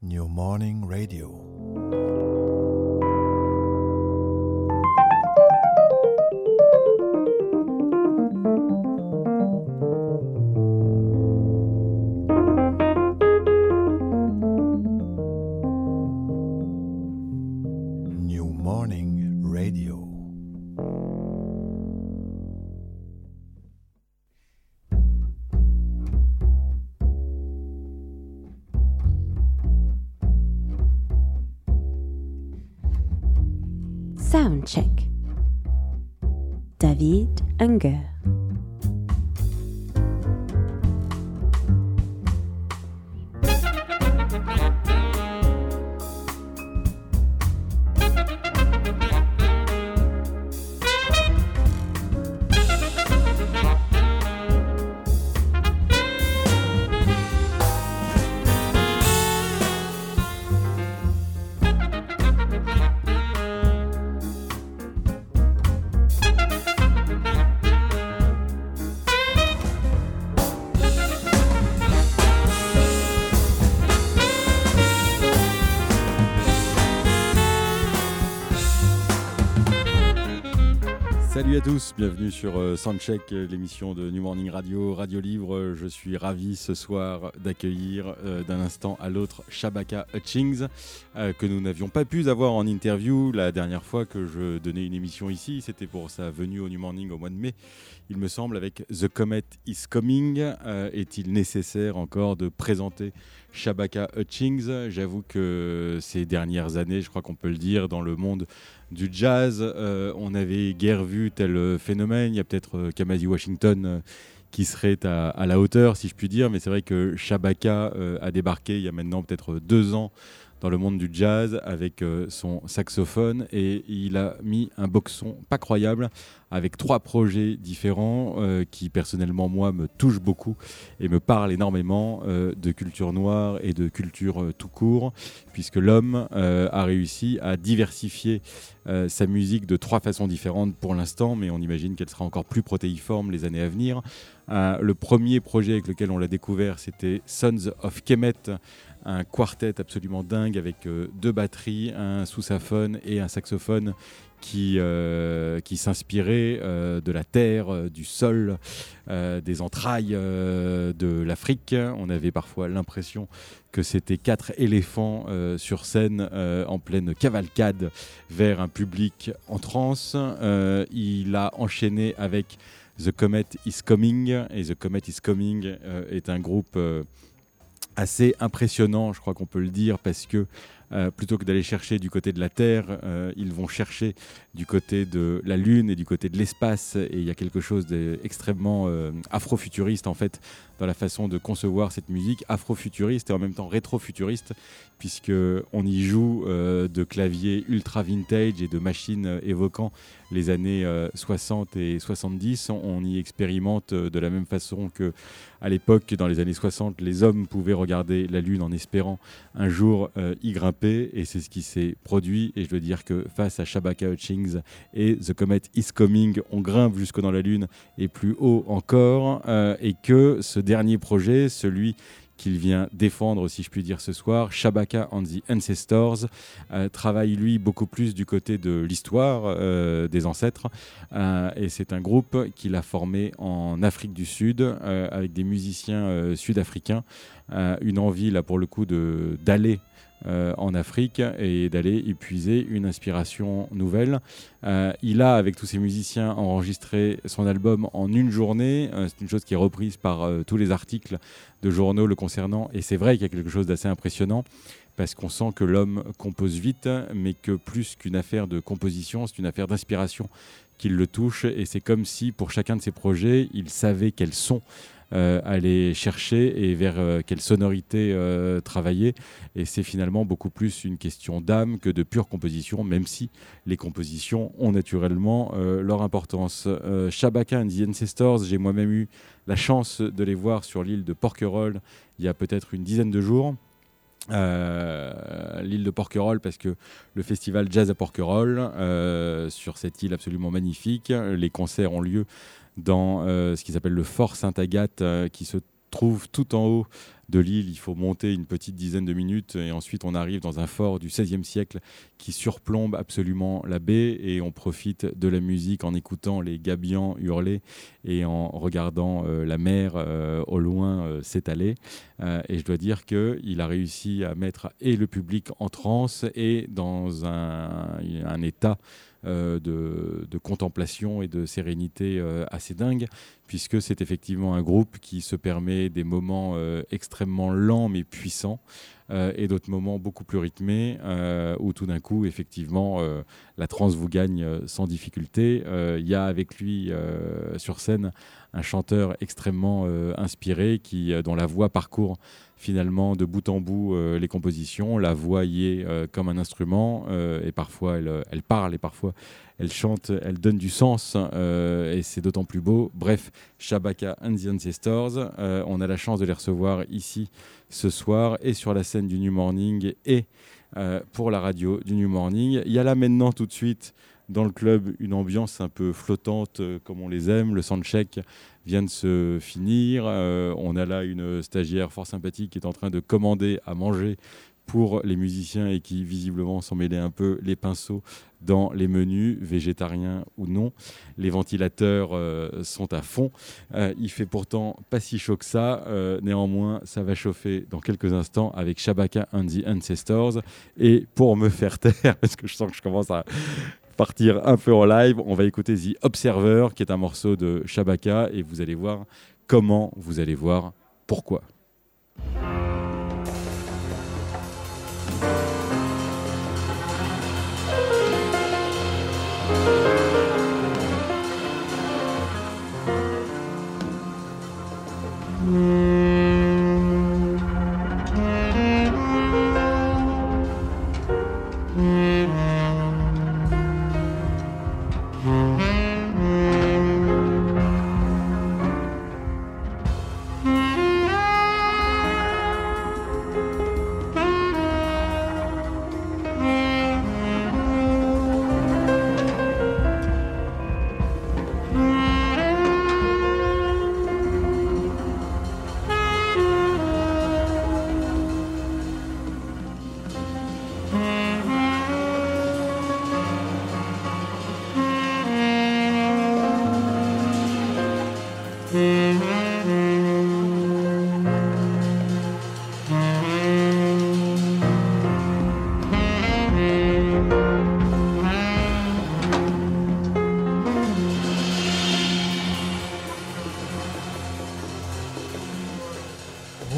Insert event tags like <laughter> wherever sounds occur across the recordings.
New Morning Radio. Bienvenue sur euh, Soundcheck, euh, l'émission de New Morning Radio, Radio Libre. Je suis ravi ce soir d'accueillir euh, d'un instant à l'autre Shabaka Hutchings, que nous n'avions pas pu avoir en interview la dernière fois que je donnais une émission ici. C'était pour sa venue au New Morning au mois de mai. Il me semble, avec The Comet is Coming, est-il nécessaire encore de présenter Shabaka Hutchings J'avoue que ces dernières années, je crois qu'on peut le dire, dans le monde du jazz, euh, on avait guère vu tel euh, phénomène. Il y a peut-être euh, Kamasi Washington qui serait à, la hauteur, si je puis dire, mais c'est vrai que Shabaka a débarqué il y a maintenant peut-être deux ans dans le monde du jazz avec euh, son saxophone et il a mis un boxon pas croyable avec trois projets différents euh, qui personnellement moi me touchent beaucoup et me parlent énormément euh, de culture noire et de culture tout court puisque l'homme a réussi à diversifier sa musique de trois façons différentes pour l'instant mais on imagine qu'elle sera encore plus protéiforme les années à venir. Le premier projet avec lequel on l'a découvert c'était Sons of Kemet un quartet absolument dingue avec euh, deux batteries, un sous-saphone et un saxophone qui, euh, qui s'inspirait euh, de la terre, euh, du sol, des entrailles de l'Afrique. On avait parfois l'impression que c'était quatre éléphants sur scène en pleine cavalcade vers un public en transe. Il a enchaîné avec The Comet is Coming et The Comet is Coming est un groupe assez impressionnant, je crois qu'on peut le dire, parce que euh, plutôt que d'aller chercher du côté de la Terre, euh, ils vont chercher du côté de la Lune et du côté de l'espace. Et il y a quelque chose d'extrêmement euh, afrofuturiste, en fait, dans la façon de concevoir cette musique, afrofuturiste et en même temps rétrofuturiste, puisque on y joue euh, de claviers ultra vintage et de machines euh, évoquant les années euh, 60 et 70. On, y expérimente euh, de la même façon que à l'époque, dans les années 60, les hommes pouvaient regarder la Lune en espérant un jour euh, y grimper, et c'est ce qui s'est produit. Et je veux dire que face à Shabaka Hutchings et The Comet is Coming, on grimpe jusque dans la Lune et plus haut encore, euh, et que ce dernier projet, celui qu'il vient défendre, si je puis dire, ce soir, Shabaka and the Ancestors, euh, travaille lui beaucoup plus du côté de l'histoire euh, des ancêtres. Et c'est un groupe qu'il a formé en Afrique du Sud avec des musiciens sud-africains. Une envie, là, pour le coup, d'aller euh, en Afrique et d'aller y puiser une inspiration nouvelle. Euh, il a, avec tous ses musiciens, enregistré son album en une journée. Euh, c'est une chose qui est reprise par tous les articles de journaux le concernant. Et c'est vrai qu'il y a quelque chose d'assez impressionnant parce qu'on sent que l'homme compose vite, mais que plus qu'une affaire de composition, c'est une affaire d'inspiration qui le touche. Et c'est comme si, pour chacun de ses projets, il savait quels euh, aller chercher et vers euh, quelle sonorité euh, travailler. Et c'est finalement beaucoup plus une question d'âme que de pure composition, même si les compositions ont naturellement euh, leur importance. Euh, Shabaka and the Ancestors, j'ai moi-même eu la chance de les voir sur l'île de Porquerolles il y a peut-être une dizaine de jours. Euh, l'île de Porquerolles parce que le festival Jazz à Porquerolles euh, sur cette île absolument magnifique les concerts ont lieu dans euh, ce qui s'appelle le Fort Sainte-Agathe euh, qui se trouve tout en haut de l'île, il faut monter une petite dizaine de minutes et ensuite on arrive dans un fort du XVIe siècle qui surplombe absolument la baie et on profite de la musique en écoutant les gabions hurler et en regardant euh, la mer au loin s'étaler. et je dois dire qu'il a réussi à mettre et le public en transe et dans un état euh, de, contemplation et de sérénité euh, assez dingue, puisque c'est effectivement un groupe qui se permet des moments euh, extrêmement lents mais puissants. et d'autres moments beaucoup plus rythmés où tout d'un coup, effectivement, la transe vous gagne sans difficulté. Il y a avec lui sur scène un chanteur extrêmement inspiré qui, dont la voix parcourt finalement de bout en bout euh, les compositions. La voix y est euh, comme un instrument euh, et parfois elle, elle, parle et parfois elle chante, elle donne du sens et c'est d'autant plus beau. Bref, Shabaka and the Ancestors, on a la chance de les recevoir ici ce soir et sur la scène du New Morning et pour la radio du New Morning. Il y a là maintenant tout de suite dans le club une ambiance un peu flottante comme on les aime. Le soundcheck vient de se finir. Euh, on a là une stagiaire fort sympathique qui est en train de commander à manger pour les musiciens et qui visiblement s'en mêlait un peu les pinceaux dans les menus, végétariens ou non. Les ventilateurs euh, sont à fond. Euh, il fait pourtant pas si chaud que ça. néanmoins, ça va chauffer dans quelques instants avec Shabaka and the Ancestors. Et pour me faire taire, <laughs> parce que je sens que je commence à partir un peu en live. On va écouter The Observer, qui est un morceau de Shabaka, et vous allez voir comment, vous allez voir pourquoi.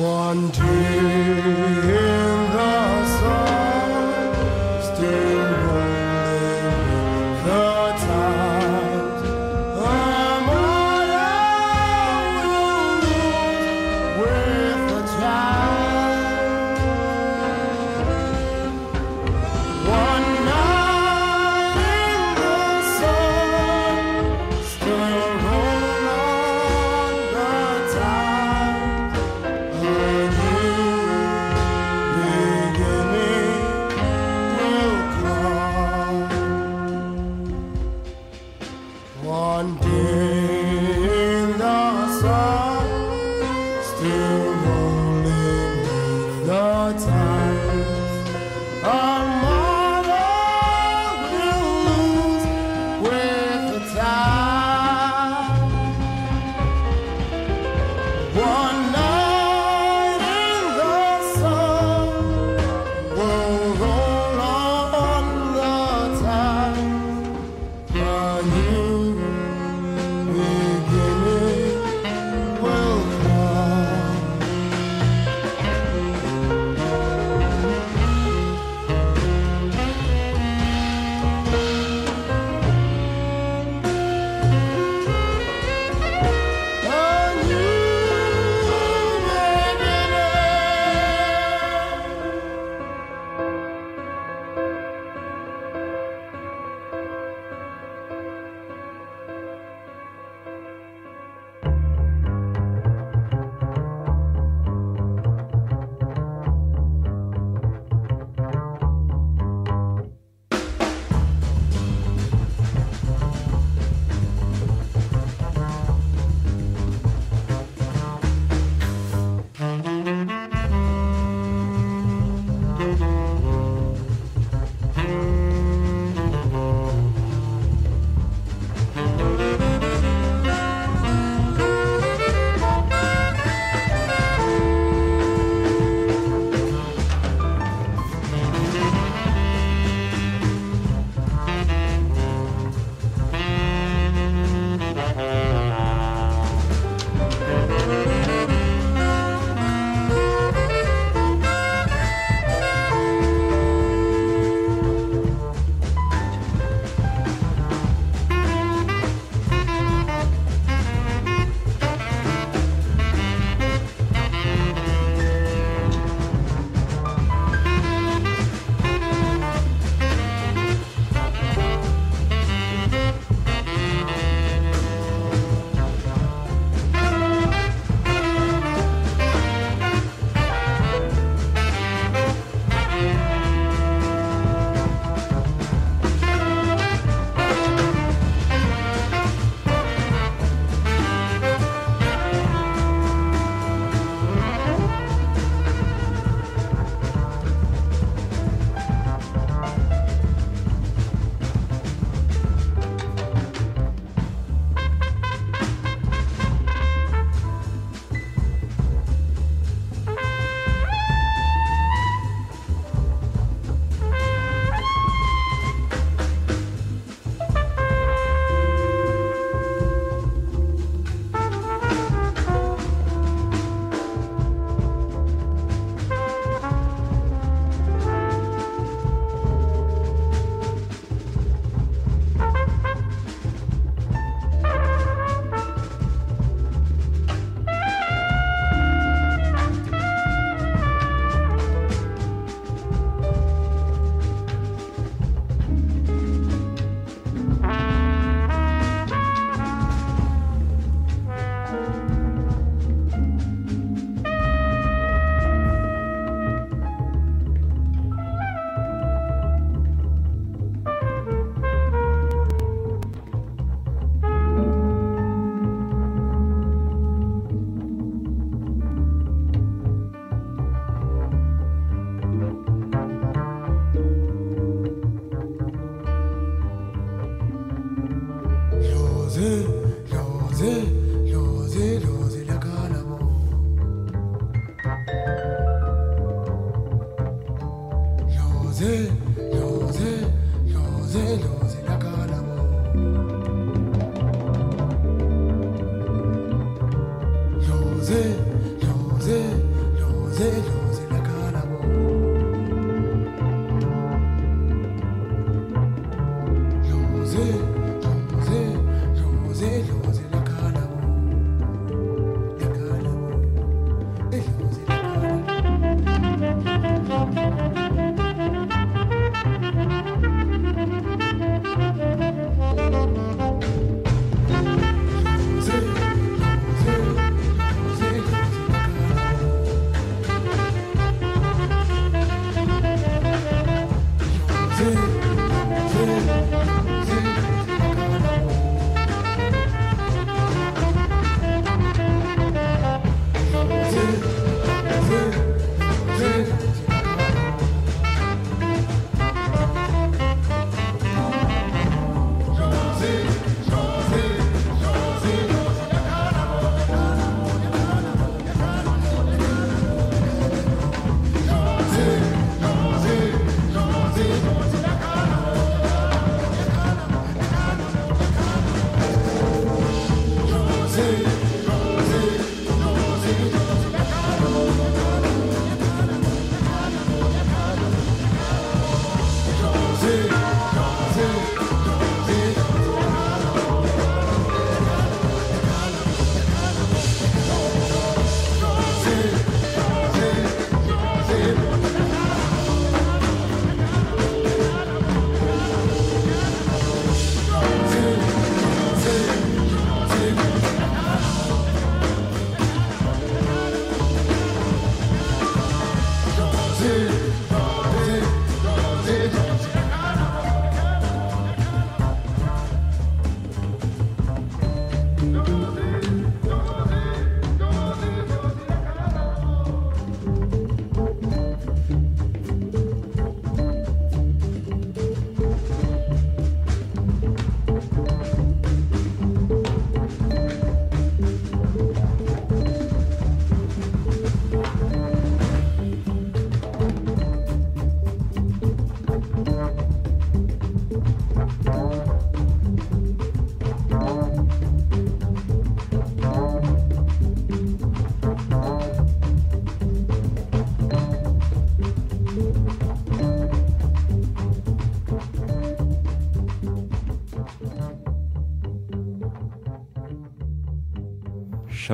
One day.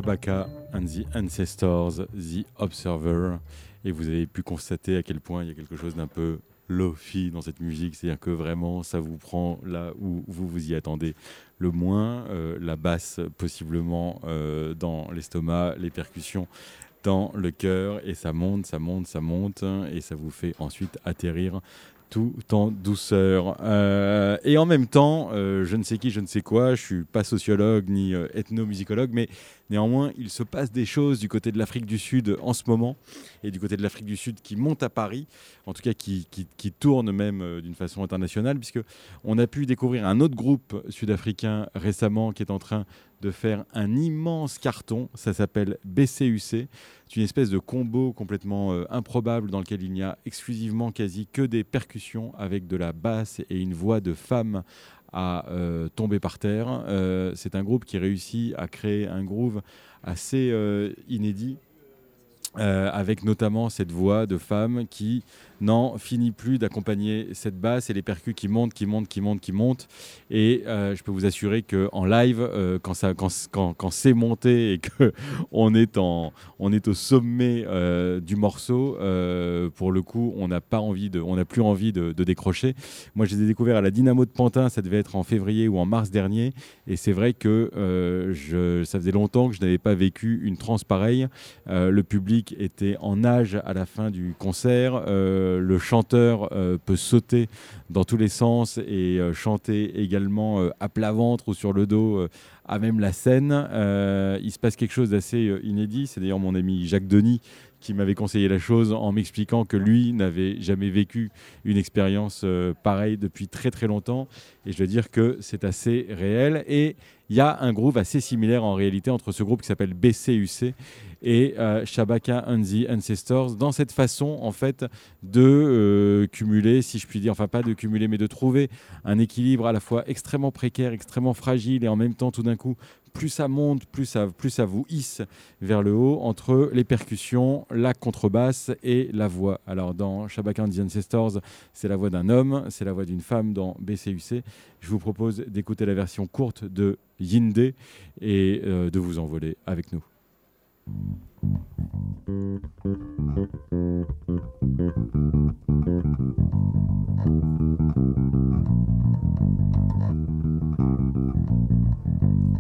Shabaka and the Ancestors, The Observer. Et vous avez pu constater à quel point il y a quelque chose d'un peu lofi dans cette musique, c'est-à-dire que vraiment ça vous prend là où vous vous y attendez le moins, euh, la basse possiblement euh, dans l'estomac, les percussions dans le cœur, et ça monte, ça monte, ça monte, et ça vous fait ensuite atterrir tout en douceur. Euh, et en même temps, je ne sais qui, je ne sais quoi, je suis pas sociologue ni ethnomusicologue, mais néanmoins, il se passe des choses du côté de l'Afrique du Sud en ce moment, et du côté de l'Afrique du Sud qui monte à Paris, en tout cas qui, tourne même d'une façon internationale, puisque on a pu découvrir un autre groupe sud-africain récemment qui est en train de faire un immense carton. Ça s'appelle BCUC. C'est une espèce de combo complètement euh, improbable dans lequel il n'y a exclusivement quasi que des percussions avec de la basse et une voix de femme à euh, tomber par terre. Euh, c'est un groupe qui réussit à créer un groove assez inédit. avec notamment cette voix de femme qui n'en finit plus d'accompagner cette basse et les percus qui montent, qui montent, qui montent, qui montent. Et euh, je peux vous assurer qu'en live, euh, quand, ça, quand, quand, quand c'est monté et qu'on <laughs> est, on est au sommet euh, du morceau, pour le coup, on n'a pas envie de, on n'a plus envie de, décrocher. Moi, je les ai découverts à la Dynamo de Pantin, ça devait être en février ou en mars dernier. Et c'est vrai que je, ça faisait longtemps que je n'avais pas vécu une transe pareille. le public était en âge à la fin du concert. Le chanteur euh, peut sauter dans tous les sens et euh, chanter également à plat ventre ou sur le dos à même la scène. il se passe quelque chose d'assez inédit. C'est d'ailleurs mon ami Jacques Denis qui m'avait conseillé la chose en m'expliquant que lui n'avait jamais vécu une expérience pareille depuis très très longtemps. Et je dois dire que c'est assez réel. Et il y a un groove assez similaire en réalité entre ce groupe qui s'appelle BCUC et Shabaka and the Ancestors, dans cette façon en fait de cumuler, si je puis dire, enfin pas de cumuler, mais de trouver un équilibre à la fois extrêmement précaire, extrêmement fragile et en même temps tout d'un coup plus ça monte, plus ça, plus ça vous hisse vers le haut entre les percussions, la contrebasse et la voix. Alors dans Shabaka and the Ancestors, c'est la voix d'un homme, c'est la voix d'une femme dans BCUC. Je vous propose d'écouter la version courte de Yinde et euh, de vous envoler avec nous.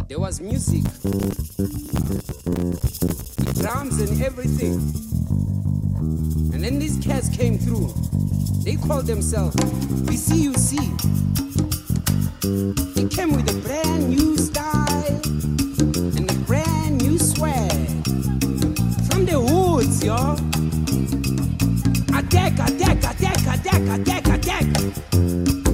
There was music, drums and everything. And then these cats came through. They called themselves BCUC. They came with a brand new style and a brand new swag y'all. I deck, I deck, I deck, I deck, I deck, I deck.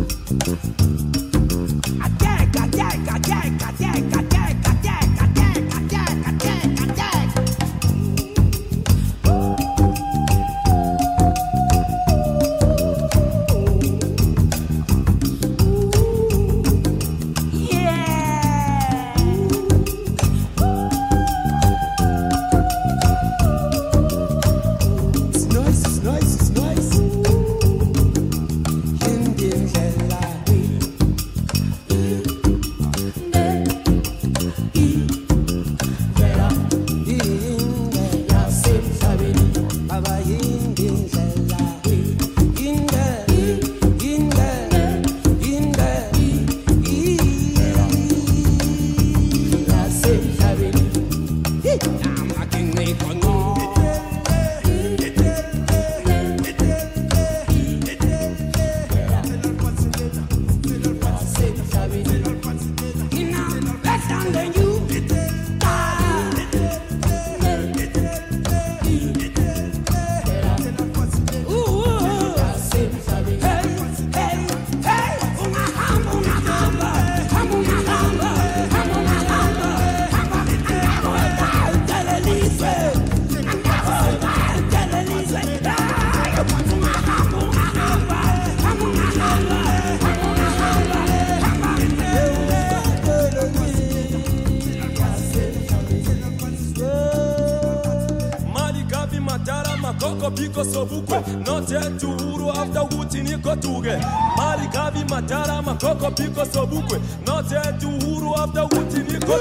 Mandara, Makoko, Piko, Sobukwe. Not yet to Huru after Wuti, Niko,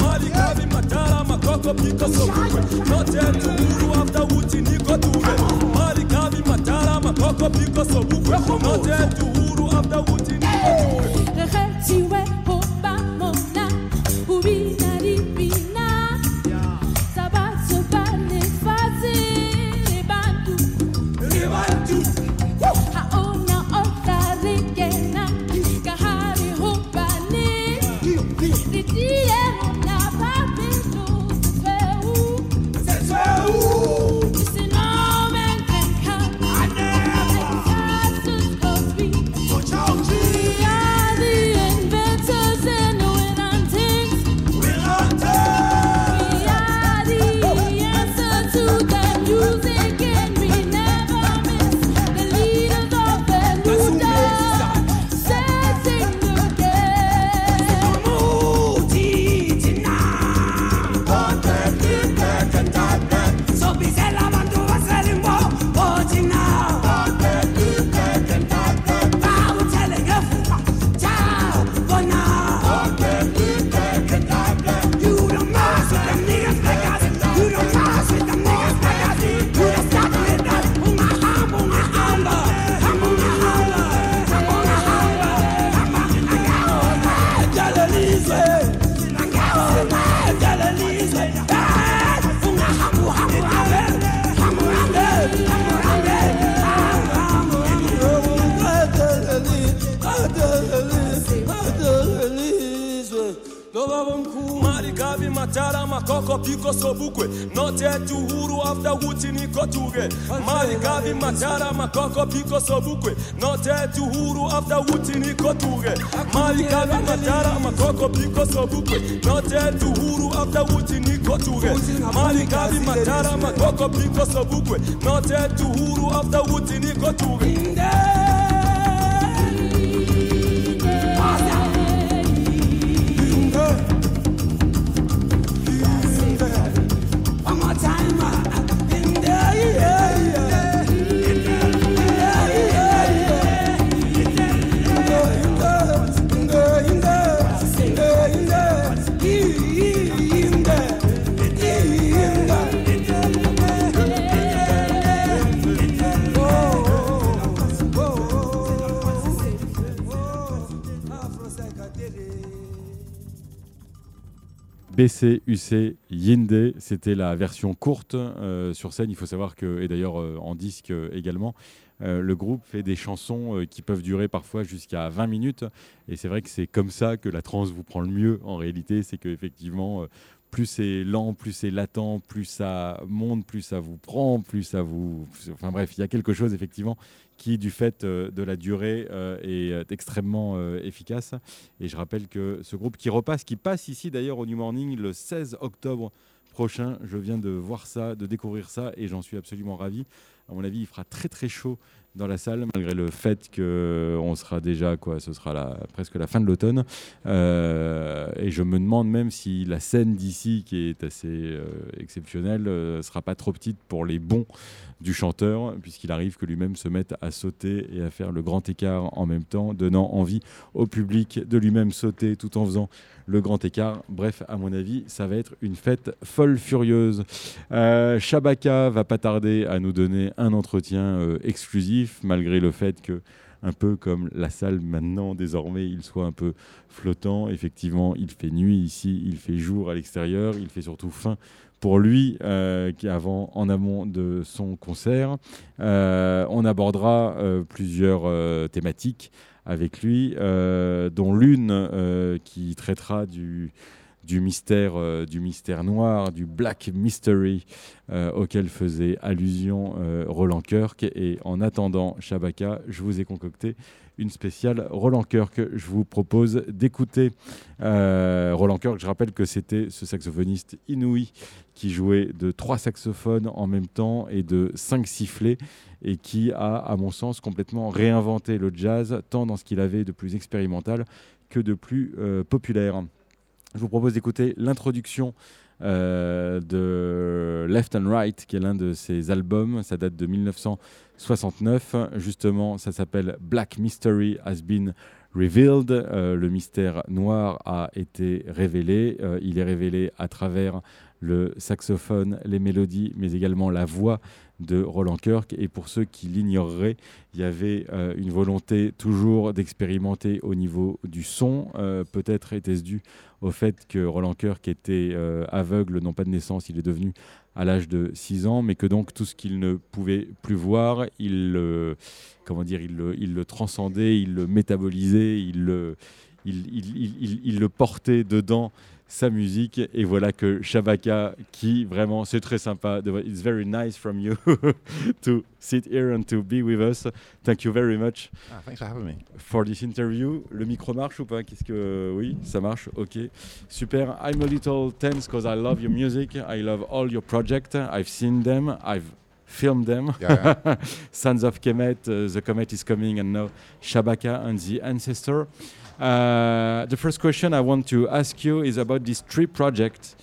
Mali, Kavi, Mandara, Makoko, Piko, Sobukwe. Makoko piko sobukwe Note tu huru after wuti niko tuge Malikavi matara makoko piko sobukwe Note tu huru after wuti niko tuge Malikavi matara makoko piko sobukwe Note tu huru after wuti niko tuge Malikavi matara makoko piko sobukwe Note tu huru after wuti niko tuge BC, UC, Yinde, c'était la version courte euh, sur scène. Il faut savoir que, et d'ailleurs euh, en disque euh, également, le groupe fait des chansons qui peuvent durer parfois jusqu'à 20 minutes. Et c'est vrai que c'est comme ça que la trance vous prend le mieux en réalité. C'est qu'effectivement, plus c'est lent, plus c'est latent, plus ça monte, plus ça vous prend, plus ça vous. Enfin bref, il y a quelque chose effectivement qui, du fait euh, de la durée, euh, est euh, extrêmement efficace. Et je rappelle que ce groupe qui repasse, qui passe ici d'ailleurs au New Morning le 16 octobre prochain, je viens de voir ça, de découvrir ça, et j'en suis absolument ravi. À mon avis, il fera très très chaud dans la salle, malgré le fait qu'on sera déjà, quoi, ce sera la, presque la fin de l'automne. Euh, et je me demande même si la scène d'ici, qui est assez euh, exceptionnelle, ne sera pas trop petite pour les bons du chanteur, puisqu'il arrive que lui-même se mette à sauter et à faire le grand écart en même temps, donnant envie au public de lui-même sauter tout en faisant le grand écart. Bref, à mon avis, ça va être une fête folle furieuse. Euh, Shabaka va pas tarder à nous donner un entretien euh, exclusif, malgré le fait que un peu comme la salle maintenant, désormais, il soit un peu flottant. Effectivement, il fait nuit ici, il fait jour à l'extérieur, il fait surtout faim pour lui, euh, qui avant, en amont de son concert. Euh, on abordera plusieurs thématiques avec lui, euh, dont l'une euh, qui traitera du, mystère, euh, du mystère noir, du Black Mystery, auquel faisait allusion Roland Kirk. Et en attendant Shabaka, je vous ai concocté une spéciale Roland Kirk. Je vous propose d'écouter Roland Kirk. Je rappelle que c'était ce saxophoniste inouï qui jouait de trois saxophones en même temps et de cinq sifflets et qui a, à mon sens, complètement réinventé le jazz, tant dans ce qu'il avait de plus expérimental que de plus euh, populaire. Je vous propose d'écouter l'introduction euh, de Left and Right, qui est l'un de ses albums. Ça date de 1969. Justement, ça s'appelle Black Mystery Has Been Revealed. Euh, le mystère noir a été révélé. Il est révélé à travers le saxophone, les mélodies, mais également la voix de Roland Kirk. Et pour ceux qui l'ignoreraient, il y avait euh, une volonté toujours d'expérimenter au niveau du son. Euh, Peut-être était-ce dû au fait que Roland Kirk était euh, aveugle, non pas de naissance, il est devenu à l'âge de 6 ans, mais que donc tout ce qu'il ne pouvait plus voir, il le, comment dire, il le, transcendait, il le métabolisait, il le portait dedans sa musique. Et voilà que Shabaka qui vraiment c'est très sympa. De- it's very nice from you <laughs> to sit here and to be with us. Thank you very much Ah, thanks for having me. for this interview. Le micro marche ou pas? Qu'est-ce que oui ça marche? Ok. Super. I'm a little tense because I love your music. I love all your projects. I've seen them. I've filmed them. Yeah, yeah. <laughs> Sons of Kemet, uh, The Comet is Coming, and now Shabaka and the Ancestor. Uh, the first question I want to ask you is about these three projects.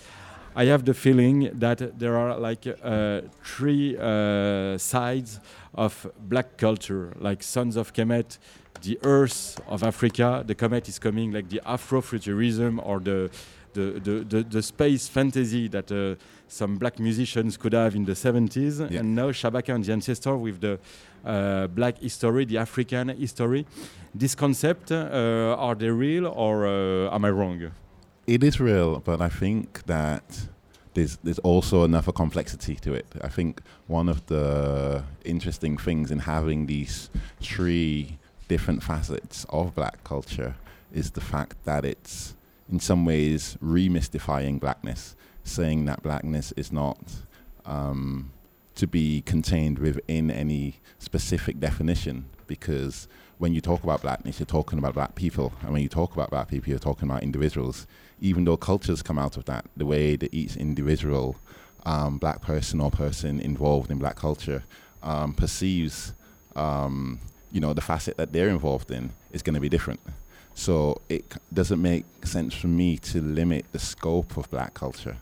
I have the feeling that there are like uh, three uh, sides of black culture, like Sons of Kemet, the Earth of Africa, the Comet is Coming, like the Afrofuturism or the the, the, the, the space fantasy that uh, some black musicians could have in the 70s. Yeah. And now Shabaka and the Ancestor with the uh, black history, the African history. This concept, uh, are they real or uh, am I wrong? It is real, but I think that there's there's also another complexity to it. I think one of the interesting things in having these three different facets of black culture is the fact that it's in some ways, remystifying blackness, saying that blackness is not um, to be contained within any specific definition because when you talk about blackness, you're talking about black people. And when you talk about black people, you're talking about individuals. Even though cultures come out of that, the way that each individual um, black person or person involved in black culture um, perceives, um, you know, the facet that they're involved in is going to be different. So it doesn't make sense for me to limit the scope of black culture.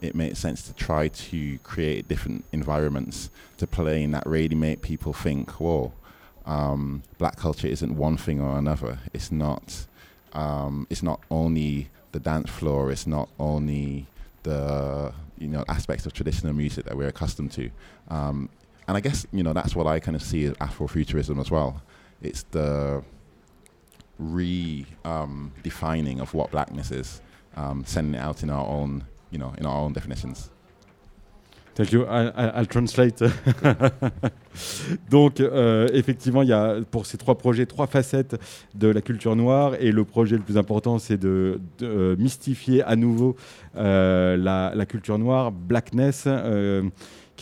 It makes sense to try to create different environments to play in that really make people think, whoa, um, black culture isn't one thing or another. It's not. Um, it's not only the dance floor. It's not only the you know aspects of traditional music that we're accustomed to. Um, and I guess you know that's what I kind of see as Afrofuturism as well. It's the re-defining of what blackness is, um, sending it out in our own you know in our own definitions. Thank you. I, I'll translate. <laughs> Donc, euh, effectivement, il y a pour ces trois projets trois facettes de la culture noire. Et le projet le plus important, c'est de, de, euh, mystifier à nouveau euh, la, la culture noire, blackness.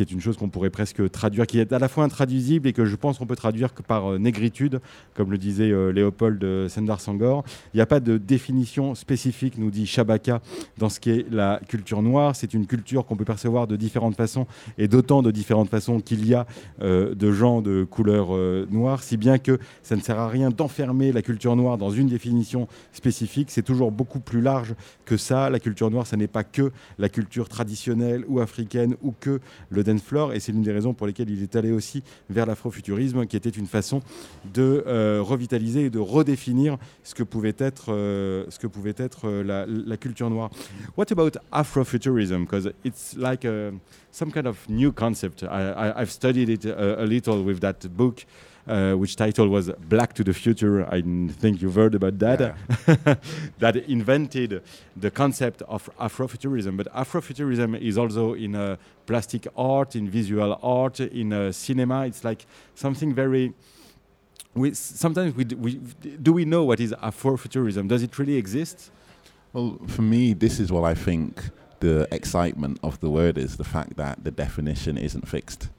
Qui est une chose qu'on pourrait presque traduire, qui est à la fois intraduisible et que je pense qu'on peut traduire par euh, négritude, comme le disait euh, Léopold euh, Sendar Sangor. Il n'y a pas de définition spécifique, nous dit Shabaka, dans ce qui est la culture noire. C'est une culture qu'on peut percevoir de différentes façons et d'autant de différentes façons qu'il y a de gens de couleur noire, si bien que ça ne sert à rien d'enfermer la culture noire dans une définition spécifique. C'est toujours beaucoup plus large que ça. La culture noire, ça n'est pas que la culture traditionnelle ou africaine ou que le dance floor. Et c'est l'une des raisons pour lesquelles il est allé aussi vers l'afrofuturisme, qui était une façon de euh, revitaliser et de redéfinir ce que pouvait être, euh, ce que pouvait être euh, la, la culture noire. What about Afrofuturism? Because it's like a, some kind of new concept. I, I, I've studied it a, a little with that book. Uh, which title was Black to the Future. I think you've heard about that. <laughs> that invented the concept of Afrofuturism. But Afrofuturism is also in uh, plastic art, in visual art, in uh, cinema. It's like something very. We, sometimes we, d- we do we know what is Afrofuturism? Does it really exist? Well, for me, this is what I think the excitement of the word is the fact that the definition isn't fixed.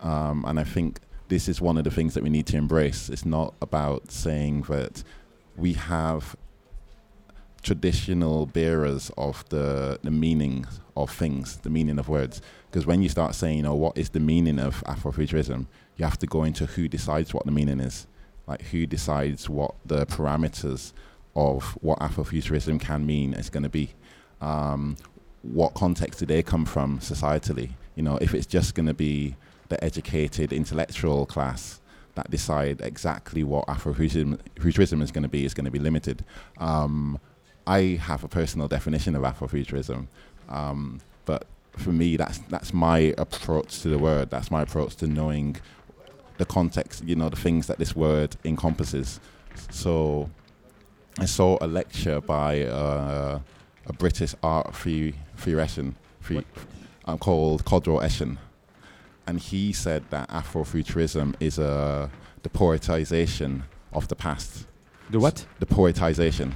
Um, and I think this is one of the things that we need to embrace. It's not about saying that we have traditional bearers of the, the meaning of things, the meaning of words. Because when you start saying, know, what is the meaning of Afrofuturism, you have to go into who decides what the meaning is. Like who decides what the parameters of what Afrofuturism can mean is going to be. Um, what context do they come from societally? You know, if it's just going to be the educated intellectual class that decide exactly what Afrofuturism is going to be, is going to be limited. Um, I have a personal definition of Afrofuturism, um, but for me, that's that's my approach to the word. That's my approach to knowing the context. You know, the things that this word encompasses. So, I saw a lecture by uh, a British art the- theoretician the- uh, called Codro Eshin, and he said that Afrofuturism is uh, the poetization of the past. The what? The poetization.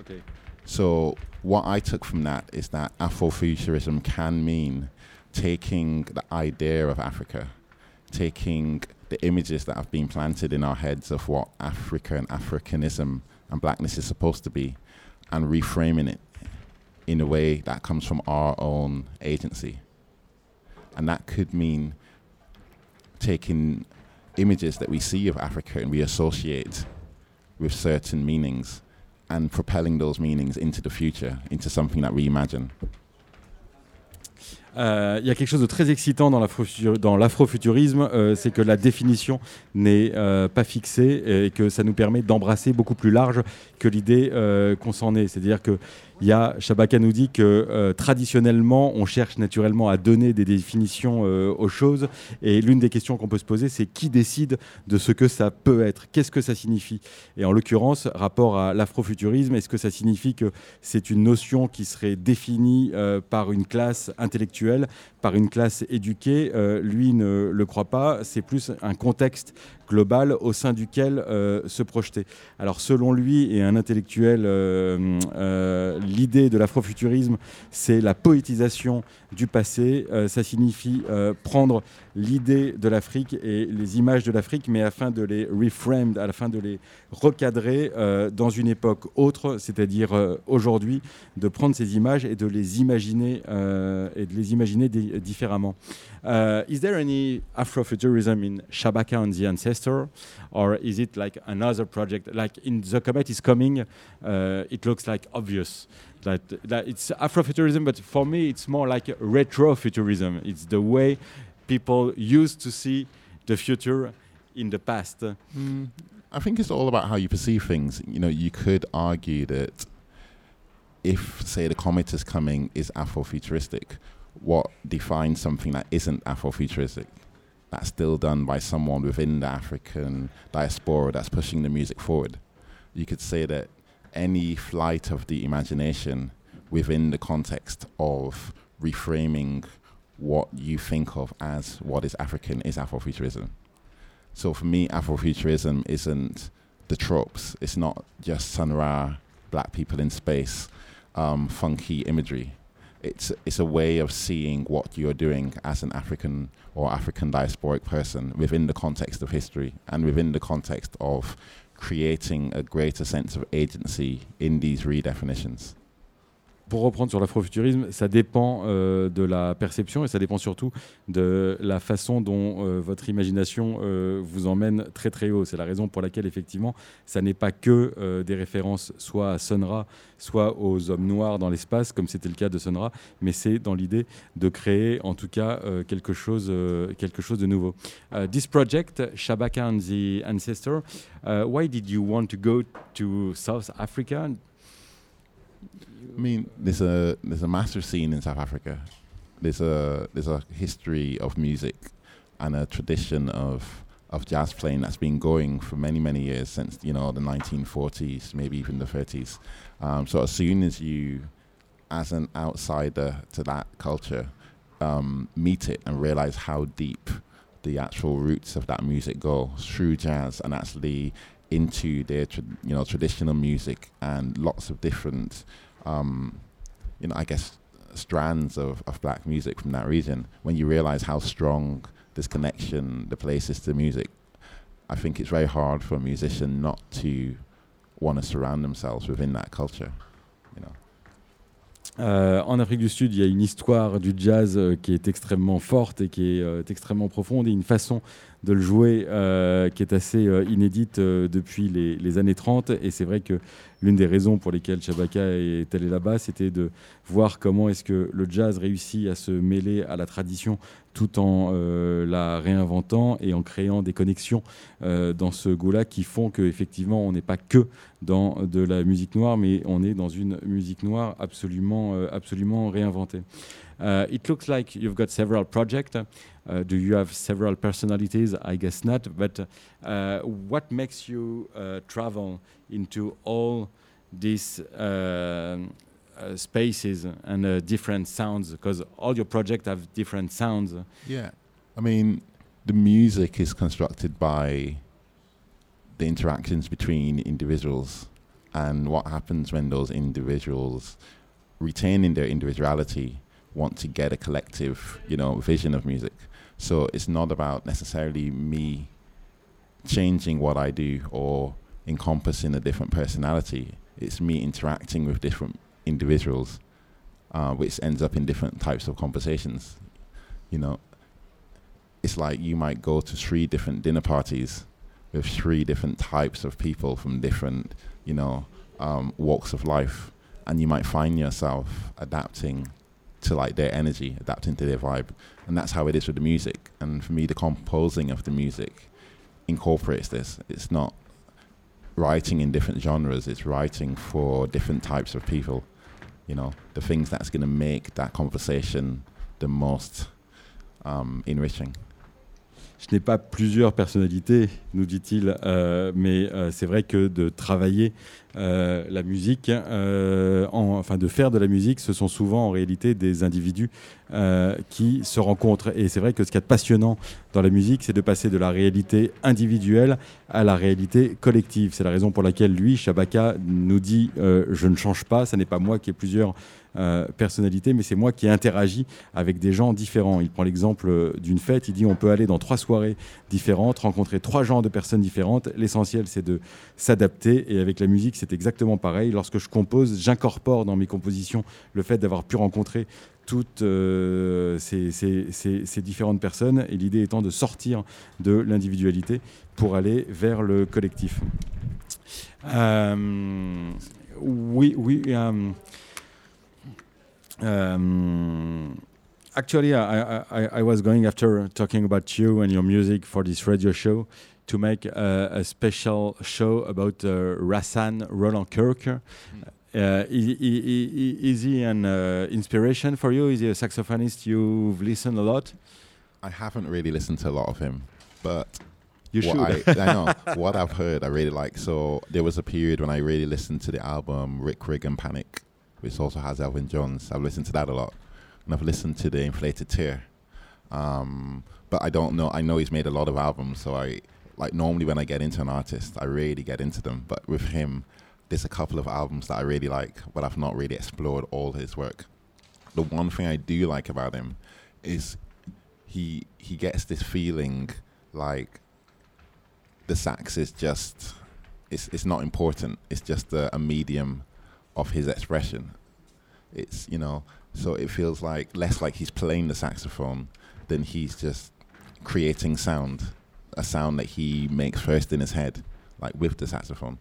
Okay. So what I took from that is that Afrofuturism can mean taking the idea of Africa, taking the images that have been planted in our heads of what Africa and Africanism and blackness is supposed to be, and reframing it in a way that comes from our own agency. And that could mean taking images that we see of Africa and we associate with certain meanings and propelling those meanings into the future, into something that we imagine. Euh, Il y a quelque chose de très excitant dans l'afrofutur- dans l'afrofuturisme, euh, c'est que la définition n'est euh, pas fixée et que ça nous permet d'embrasser beaucoup plus large que l'idée qu'on s'en est. C'est-à-dire Il y a Shabaka nous dit que traditionnellement, on cherche naturellement à donner des définitions aux choses. Et l'une des questions qu'on peut se poser, c'est qui décide de ce que ça peut être? Qu'est-ce que ça signifie? Et en l'occurrence, rapport à l'afrofuturisme, est-ce que ça signifie que c'est une notion qui serait définie par une classe intellectuelle, par une classe éduquée Lui ne le croit pas. C'est plus un contexte global au sein duquel euh, se projeter. Alors selon lui et un intellectuel, euh, euh, l'idée de l'afrofuturisme, c'est la poétisation du passé. ça signifie prendre l'idée de l'Afrique et les images de l'Afrique, mais afin de les reframed, à la fin de les recadrer dans une époque autre, c'est-à-dire aujourd'hui, de prendre ces images et de les imaginer et de les imaginer différemment. is there any Afrofuturism in Shabaka and the Or is it like another project? Like in the comet is coming, uh, it looks like obvious that, that it's Afrofuturism, but for me it's more like retrofuturism. It's the way people used to see the future in the past. Mm, I think it's all about how you perceive things. You know, you could argue that if, say, the comet is coming is Afrofuturistic, what defines something that isn't Afrofuturistic? That's still done by someone within the African diaspora that's pushing the music forward. You could say that any flight of the imagination within the context of reframing what you think of as what is African is Afrofuturism. So for me, Afrofuturism isn't the tropes. It's not just Sun Ra, black people in space, um, funky imagery it's it's a way of seeing what you're doing as an African or African diasporic person within the context of history and within the context of creating a greater sense of agency in these redefinitions. Pour reprendre sur l'afrofuturisme, ça dépend euh, de la perception et ça dépend surtout de la façon dont euh, votre imagination euh, vous emmène très très haut. C'est la raison pour laquelle effectivement, ça n'est pas que des références soit à Sonra, soit aux hommes noirs dans l'espace, comme c'était le cas de Sonra, mais c'est dans l'idée de créer en tout cas quelque, chose, quelque chose de nouveau. this project, Shabaka and the Ancestor, why did you want to go to South Africa? I mean, there's a there's a massive scene in South Africa. There's a there's a history of music and a tradition of of jazz playing that's been going for many many years since you know the 1940s, maybe even the 30s. Um, so as soon as you, as an outsider to that culture, um, meet it and realize how deep the actual roots of that music go through jazz and actually into their tra- you know traditional music and lots of different um, you know, I guess strands of, of black music from that region, when you realize how strong this connection the place is to music, I think it's very hard for a musician not to want to surround themselves within that culture. You know. Euh, en Afrique du Sud, il y a une histoire du jazz euh, qui est extrêmement forte et qui est euh, extrêmement profonde et une façon de le jouer euh, qui est assez euh, inédite euh, depuis les, années 30. Et c'est vrai que l'une des raisons pour lesquelles Chabaka est allé là-bas, c'était de voir comment est-ce que le jazz réussit à se mêler à la tradition tout en la réinventant et en créant des connexions dans ce goût-là qui font qu'effectivement, on n'est pas que dans de la musique noire, mais on est dans une musique noire absolument, absolument réinventée. Uh, it looks like you've got several projects. Uh, do you have several personalities? I guess not. But uh, what makes you uh, travel into all these uh, uh, spaces and different sounds? Because all your projects have different sounds. Yeah, I mean, the music is constructed by the interactions between individuals and what happens when those individuals retaining their individuality want to get a collective, you know, vision of music. So it's not about necessarily me changing what I do or encompassing a different personality. It's me interacting with different individuals, uh, which ends up in different types of conversations. You know, it's like you might go to three different dinner parties with three different types of people from different, you know, um, walks of life, and you might find yourself adapting to like their energy, adapting to their vibe, and that's how it is with the music. And for me, the composing of the music incorporates this. It's not writing in different genres; it's writing for different types of people, you know, the things that's going to make that conversation the most um, enriching. Je n'ai pas plusieurs personnalités, nous dit-il, euh, mais euh, c'est vrai que de travailler euh, la musique, en- enfin de faire de la musique, ce sont souvent en réalité des individus qui se rencontrent. Et c'est vrai que ce a de passionnant dans la musique, c'est de passer de la réalité individuelle à la réalité collective. C'est la raison pour laquelle lui, Shabaka, nous dit je ne change pas, ce n'est pas moi qui ai plusieurs euh, personnalités, mais c'est moi qui ai interagi avec des gens différents. Il prend l'exemple euh, d'une fête, il dit on peut aller dans trois soirées différentes, rencontrer trois genres de personnes différentes. L'essentiel, c'est de s'adapter. Et avec la musique, c'est exactement pareil. Lorsque je compose, j'incorpore dans mes compositions le fait d'avoir pu rencontrer toutes euh, ces, différentes personnes. Et l'idée étant de sortir de l'individualité pour aller vers le collectif. Oui, oui. Um, actually, I, I, I was going after talking about you and your music for this radio show to make uh, a special show about uh, Rassan Roland Kirk. Uh, i- i- i- is he an uh, inspiration for you? Is he a saxophonist you've listened a lot? I haven't really listened to a lot of him, but You should. I, I know <laughs> what I've heard, I really like. So there was a period when I really listened to the album Rick Rig and Panic, which also has Elvin Jones. I've listened to that a lot, and I've listened to the Inflated Tear. Um, but I don't know. I know he's made a lot of albums, so I like normally when I get into an artist, I really get into them. But with him, there's a couple of albums that I really like, but I've not really explored all his work. The one thing I do like about him is he he gets this feeling like the sax is just it's it's not important. It's just a, a medium of his expression. It's you know, so it feels like less like he's playing the saxophone than he's just creating sound, a sound that he makes first in his head, like with the saxophone.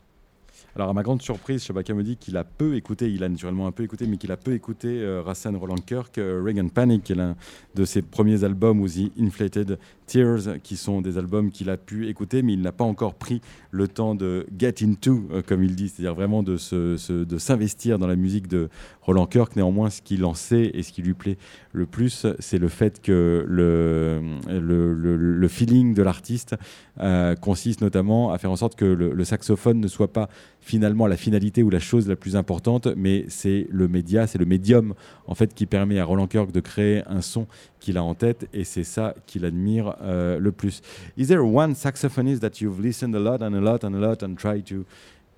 Alors, à ma grande surprise, Shabaka me dit qu'il a peu écouté, il a naturellement un peu écouté, mais qu'il a peu écouté euh, Rassan Roland Kirk, euh, Reagan Panic, qui est l'un de ses premiers albums, ou The Inflated Tears, qui sont des albums qu'il a pu écouter, mais il n'a pas encore pris le temps de get into, euh, comme il dit, c'est-à-dire vraiment de, se- de s'investir dans la musique de Roland Kirk. Néanmoins, ce qu'il en sait et ce qui lui plaît le plus, c'est le fait que le, le, le- feeling de l'artiste euh, consiste notamment à faire en sorte que le, le saxophone ne soit pas finalement la finalité ou la chose la plus importante, mais c'est le média, c'est le médium en fait qui permet à Roland Kirk de créer un son qu'il a en tête et c'est ça qu'il admire euh, le plus. Is there one saxophonist that you've listened a lot and a lot and a lot and try to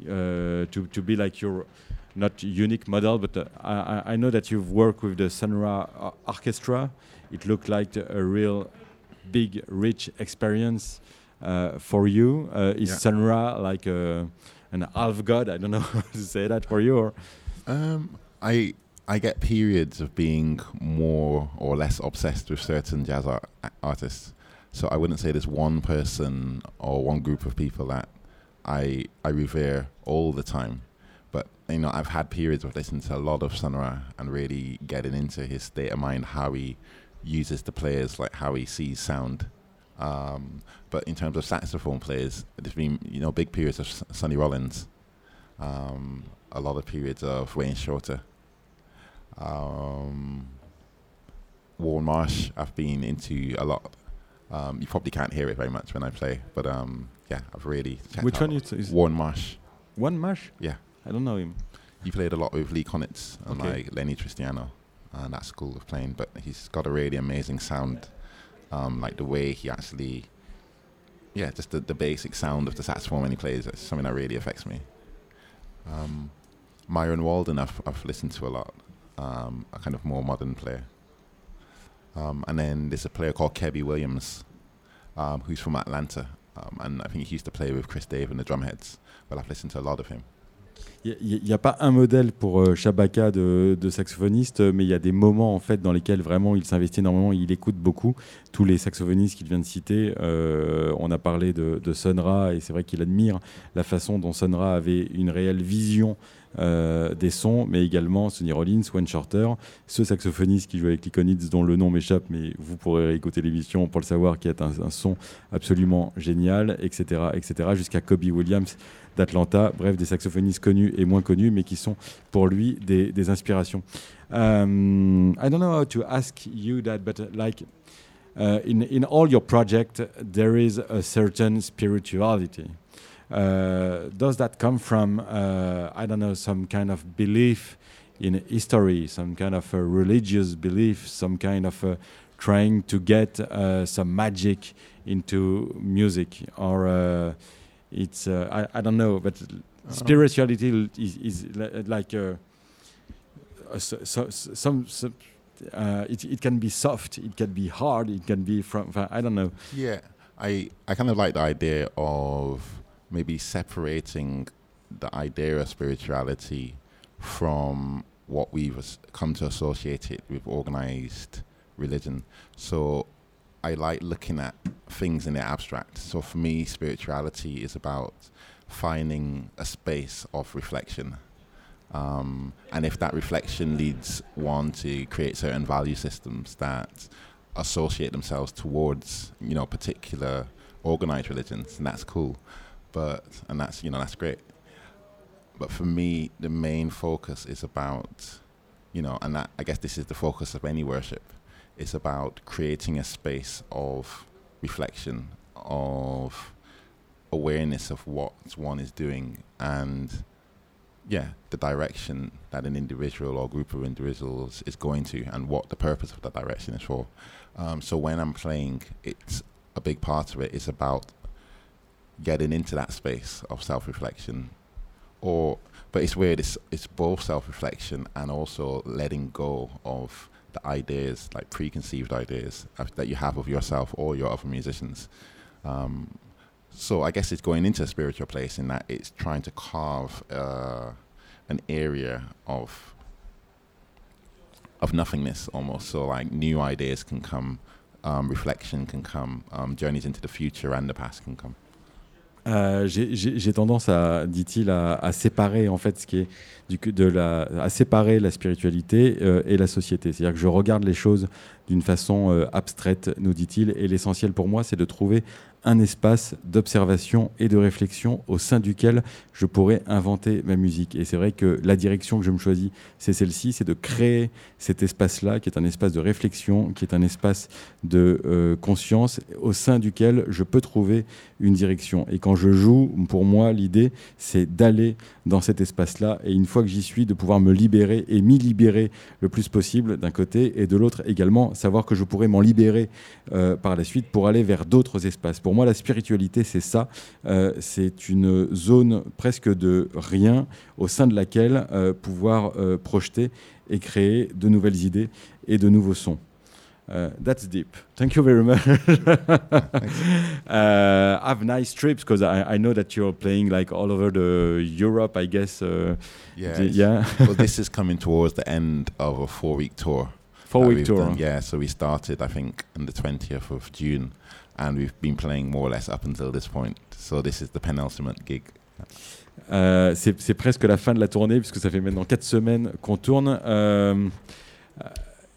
uh, to to be like your not unique model, but uh, I, I- know that you've worked with the Sunra uh, Orchestra. It looked like a real big, rich experience uh, for you. Uh, is Yeah. Sunra like a, an half god? I don't know <laughs> how to say that for you. Or Um, I I get periods of being more or less obsessed with certain jazz art, artists. So I wouldn't say there's one person or one group of people that I I revere all the time. But you know, I've had periods of listening to a lot of Sun Ra and really getting into his state of mind, how he uses the players, like how he sees sound. Um, but in terms of saxophone players, there's been you know big periods of Sonny Rollins, um, a lot of periods of Wayne Shorter, um, Warren Marsh. I've been into a lot. Um, you probably can't hear it very much when I play, but um, yeah, I've really. which one is, is Warren Marsh. one Marsh? Yeah. I don't know him. He played a lot with Lee Konitz and Okay. like Lenny Tristiano and that school of playing, but he's got a really amazing sound. Um, like the way he actually, yeah, just the, the basic sound of the saxophone when he plays, it's something that really affects me. Um, Myron Walden, I've, I've listened to a lot, um, a kind of more modern player. Um, and then there's a player called Kebby Williams, um, who's from Atlanta, um, and I think he used to play with Chris Dave and the Drumheads. But I've listened to a lot of him. Il n'y a, pas un modèle pour euh, Shabaka de, de saxophoniste, mais il y a des moments en fait dans lesquels vraiment il s'investit énormément, il écoute beaucoup. Tous les saxophonistes qu'il vient de citer, euh, on a parlé de, de Sun Ra et c'est vrai qu'il admire la façon dont Sun Ra avait une réelle vision euh, des sons, mais également Sonny Rollins, Wayne Shorter, ce saxophoniste qui joue avec l'Iconids dont le nom m'échappe, mais vous pourrez écouter l'émission pour le savoir, qui est un, son absolument génial, etc., etc., jusqu'à Kobe Williams d'Atlanta, bref, des saxophonistes connus et moins connus, mais qui sont pour lui des, inspirations. Um, I don't know how to ask you that, but uh, like uh, in in all your project, there is a certain spirituality. Uh, does that come from uh, I don't know some kind of belief in history, some kind of a religious belief, some kind of a trying to get uh, some magic into music, or it's I, I don't know, but spirituality is, is li- like uh, uh, so, so, some. some uh, it, it can be soft, it can be hard, it can be from, I don't know. Yeah, I I kind of like the idea of maybe separating the idea of spirituality from what we've come to associate it with organized religion. So I like looking at things in the abstract. So for me, spirituality is about finding a space of reflection. Um, and if that reflection leads one to create certain value systems that associate themselves towards, you know, particular organized religions, and that's cool. But and that's you know that's great. But for me, the main focus is about, you know, and that I guess this is the focus of any worship. It's about creating a space of reflection, of awareness of what one is doing, and yeah, the direction that an individual or group of individuals is going to, and what the purpose of that direction is for. Um, so when I'm playing, it's a big part of it is about getting into that space of self-reflection, or but it's weird. It's it's both self-reflection and also letting go of the ideas, like preconceived ideas that you have of yourself or your other musicians. Um, so I guess it's going into a spiritual place in that it's trying to carve uh, an area of of nothingness almost. So like new ideas can come, um, reflection can come, um, journeys into the future and the past can come. Euh, j'ai- tendance à, dit-il, à, séparer en fait ce qui est de la, à séparer la spiritualité euh, et la société. C'est-à-dire que je regarde les choses d'une façon euh, abstraite, nous dit-il, et l'essentiel pour moi, c'est de trouver un espace d'observation et de réflexion au sein duquel je pourrais inventer ma musique. Et c'est vrai que la direction que je me choisis, c'est celle-ci, c'est de créer cet espace-là, qui est un espace de réflexion, qui est un espace de euh, conscience, au sein duquel je peux trouver une direction. Et quand je joue, pour moi, l'idée, c'est d'aller dans cet espace-là, et une fois que j'y suis, de pouvoir me libérer et m'y libérer le plus possible d'un côté, et de l'autre également, savoir que je pourrais m'en libérer euh, par la suite pour aller vers d'autres espaces. Pour moi, la spiritualité, c'est ça. Euh, c'est une zone presque de rien au sein de laquelle euh, pouvoir projeter et créer de nouvelles idées et de nouveaux sons. Uh, that's deep. Thank you very much. <laughs> uh, have nice trips because I, I know that you're playing like all over the Europe, I guess. Uh, Yeah. d- it's- yeah. well, this is coming towards the end of a four-week tour. Four-week tour. done. Yeah, so we started, I think, on the 20th of June, and we've been playing more or less up until this point. So this is the penultimate gig. Euh, c'est c'est presque la fin de la tournée puisque ça fait maintenant quatre semaines qu'on tourne.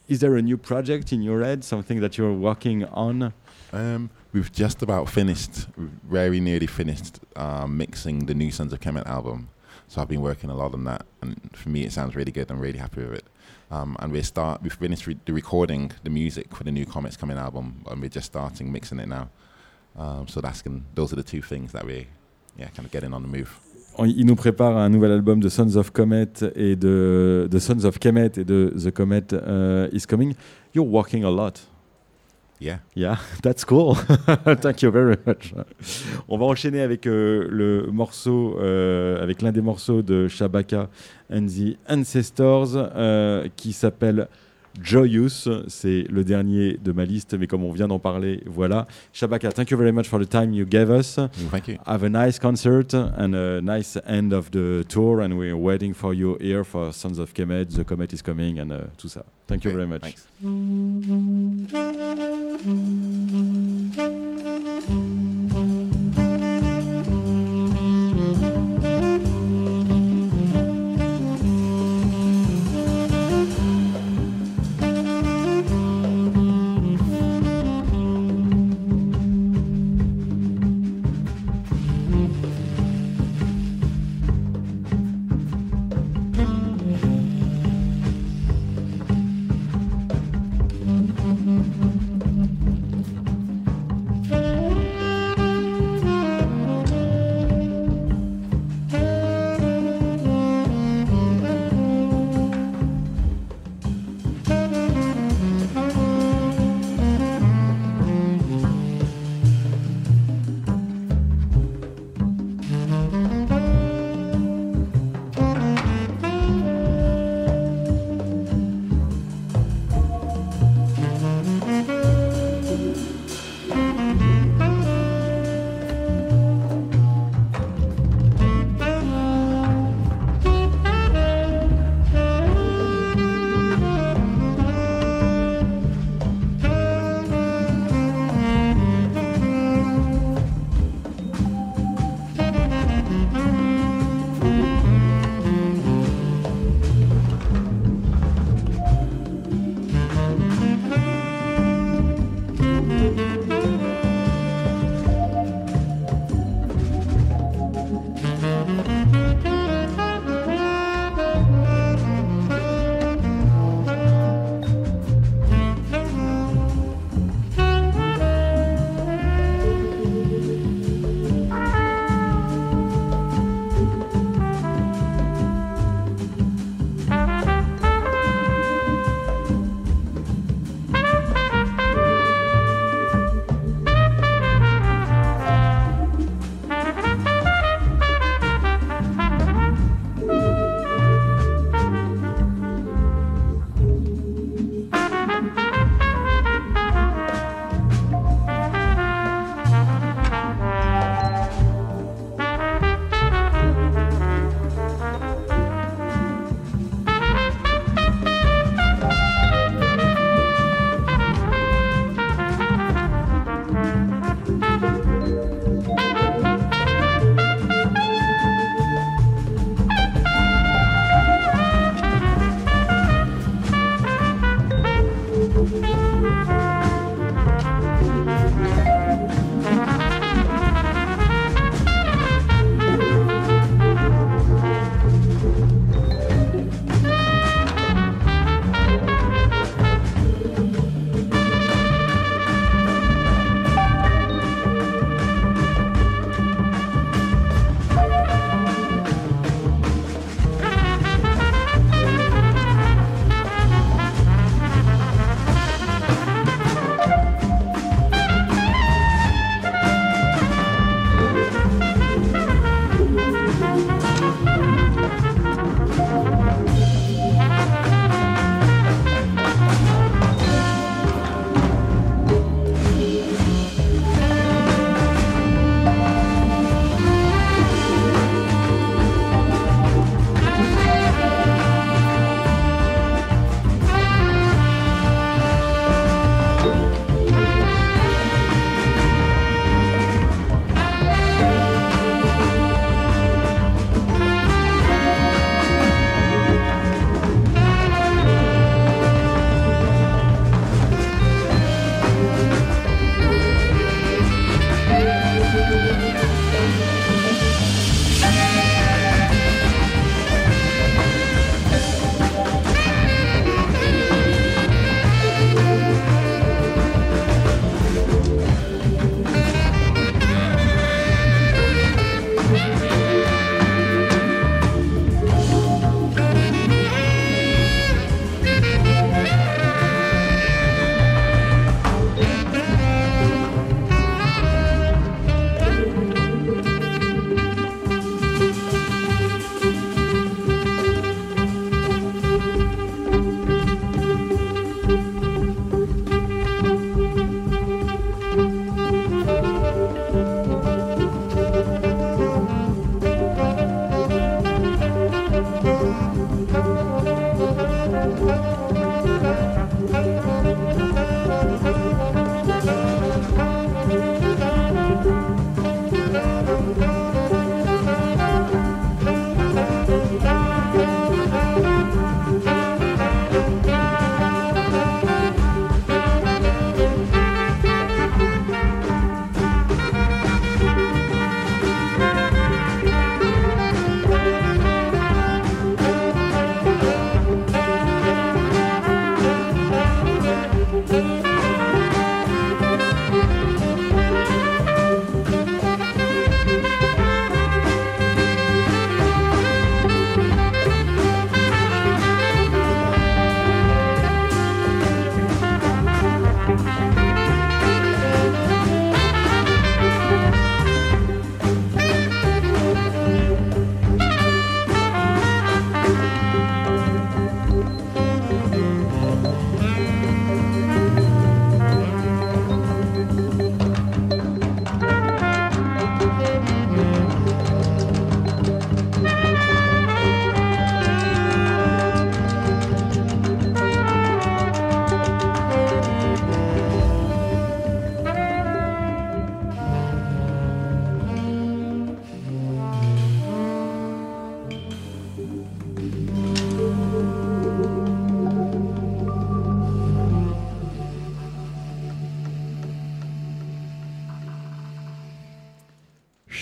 Uh, is there a new project in your head, something that you're working on? Um, we've just about finished, very nearly finished um, mixing the new Sons of Kemet album. So I've been working a lot on that, and for me, it sounds really good. I'm really happy with it. Um, and we start, we've finished re- the recording the music for the new Comets Coming album, and we're just starting mixing it now. Um, so that's gonna, those are the two things that we, yeah, kind of getting on the move. Il nous prépare un nouvel album de Sons of Comet et de, de Sons of Kemet et de The Comet uh, is Coming. You're working a lot. Yeah. Yeah, <laughs> that's cool. <laughs> Thank you very much. On va enchaîner avec euh, le morceau, euh, avec l'un des morceaux de Shabaka and the Ancestors euh, qui s'appelle Joyous. C'est le dernier de ma liste, mais comme on vient d'en parler, voilà. Shabaka, thank you very much for the time you gave us. Thank you. Have a nice concert and a nice end of the tour, and we're waiting for you here for Sons of Kemet. The Comet is coming, and uh, tout ça. Thank you very much. Thanks.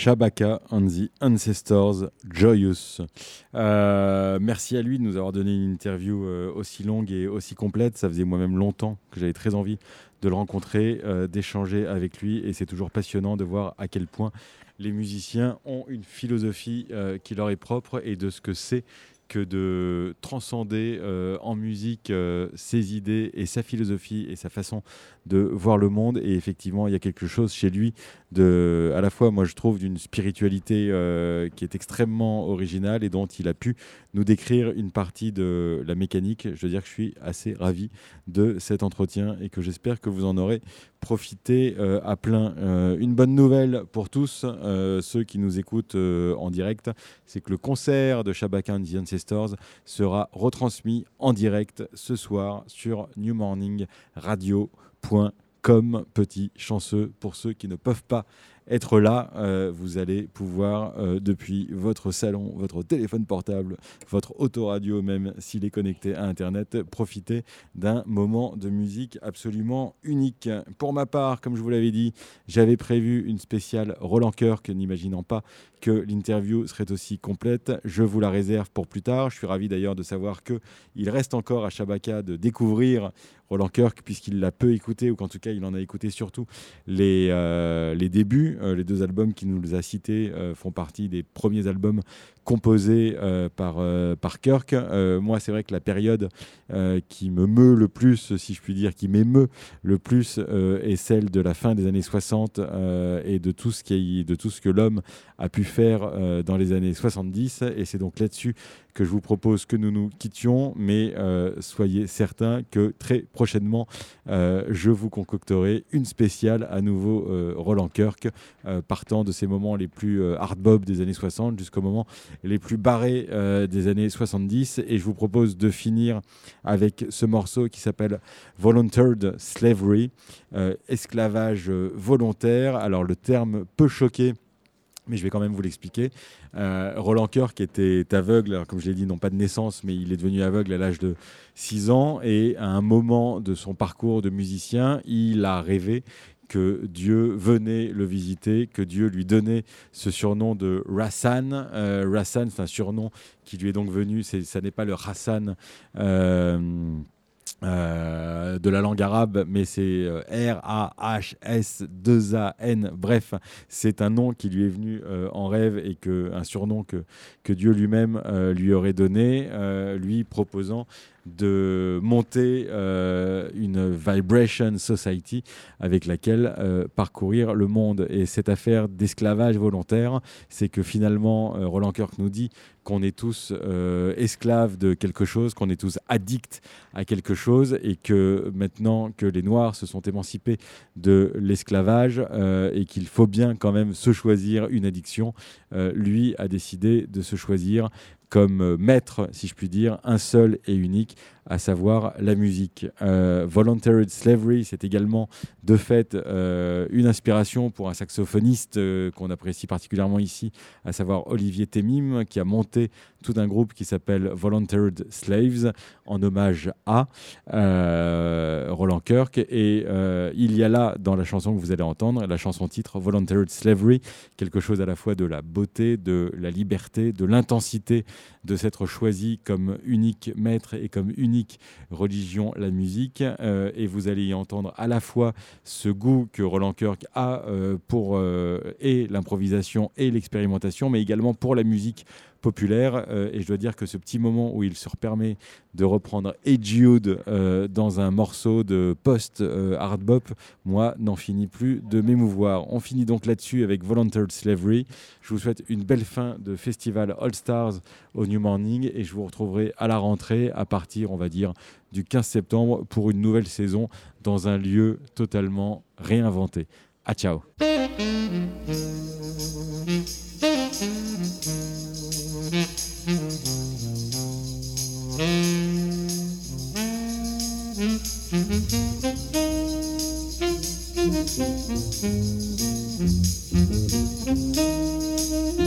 Shabaka and the Ancestors Joyous. Euh, merci à lui de nous avoir donné une interview euh, aussi longue et aussi complète. Ça faisait moi-même longtemps que j'avais très envie de le rencontrer, euh, d'échanger avec lui. Et c'est toujours passionnant de voir à quel point les musiciens ont une philosophie qui leur est propre et de ce que c'est que de transcender en musique ses idées et sa philosophie et sa façon de voir le monde. Et effectivement, il y a quelque chose chez lui de, à la fois, moi je trouve, d'une spiritualité euh, qui est extrêmement originale et dont il a pu nous décrire une partie de la mécanique. Je veux dire que je suis assez ravi de cet entretien et que j'espère que vous en aurez profité euh, à plein. Euh, une bonne nouvelle pour tous ceux qui nous écoutent en direct, c'est que le concert de Shabaka and the Ancestors sera retransmis en direct ce soir sur New Morning Radio comme petit chanceux pour ceux qui ne peuvent pas être là, euh, vous allez pouvoir, euh, depuis votre salon, votre téléphone portable, votre autoradio même, s'il est connecté à Internet, profiter d'un moment de musique absolument unique. Pour ma part, comme je vous l'avais dit, j'avais prévu une spéciale Roland Kirk, n'imaginant pas que l'interview serait aussi complète. Je vous la réserve pour plus tard. Je suis ravi d'ailleurs de savoir qu'il reste encore à Shabaka de découvrir Roland Kirk, puisqu'il l'a peu écouté, ou qu'en tout cas il en a écouté surtout les, euh, les débuts. Euh, les deux albums qu'il nous a cités euh, font partie des premiers albums composés par, par Kirk. moi, c'est vrai que la période qui me meut le plus, si je puis dire, qui m'émeut le plus, est celle de la fin des années 60 et de tout ce, qui, de tout ce que l'homme a pu faire dans les années 70. Et c'est donc là-dessus que je vous propose que nous nous quittions, mais euh, soyez certains que très prochainement, euh, je vous concocterai une spéciale à nouveau euh, Roland Kirk, partant de ces moments les plus hard bob des années 60 jusqu'au moment les plus barrés des années 70. Et je vous propose de finir avec ce morceau qui s'appelle Volunteered Slavery, esclavage volontaire. Alors le terme peut choquer mais je vais quand même vous l'expliquer. Euh, Roland Kirk était aveugle, comme je l'ai dit, non pas de naissance, mais il est devenu aveugle à l'âge de 6 ans, et à un moment de son parcours de musicien, il a rêvé que Dieu venait le visiter, que Dieu lui donnait ce surnom de Rassan. Euh, Rassan, c'est un surnom qui lui est donc venu, ça n'est pas le Hassan. Euh, euh, de la langue arabe, mais c'est euh, R-A-H-S-2-A-N. Bref, c'est un nom qui lui est venu en rêve et que, un surnom que Dieu lui-même lui aurait donné, lui proposant de monter euh, une Vibration Society avec laquelle euh, parcourir le monde. Et cette affaire d'esclavage volontaire, c'est que finalement, euh, Roland Kirk nous dit qu'on est tous esclaves de quelque chose, qu'on est tous addicts à quelque chose, et que maintenant que les Noirs se sont émancipés de l'esclavage et qu'il faut bien quand même se choisir une addiction, lui a décidé de se choisir comme euh, maître, si je puis dire, un seul et unique, à savoir la musique. Euh, Voluntary Slavery, c'est également de fait euh, une inspiration pour un saxophoniste qu'on apprécie particulièrement ici, à savoir Olivier Temim, qui a monté tout un groupe qui s'appelle Voluntary Slaves, en hommage à Roland Kirk. Et il y a là, dans la chanson que vous allez entendre, la chanson titre Voluntary Slavery, quelque chose à la fois de la beauté, de la liberté, de l'intensité de s'être choisi comme unique maître et comme unique religion la musique. Euh, et vous allez y entendre à la fois ce goût que Roland Kirk a euh, pour euh, l'improvisation et l'expérimentation, mais également pour la musique Euh, et je dois dire que ce petit moment où il se permet de reprendre Hey Jude euh, dans un morceau de post-hard bop, moi, n'en finit plus de m'émouvoir. On finit donc là-dessus avec Volunteer Slavery. Je vous souhaite une belle fin de festival All Stars au New Morning et je vous retrouverai à la rentrée à partir, on va dire, du 15 septembre pour une nouvelle saison dans un lieu totalement réinventé. À ciao. Thank you.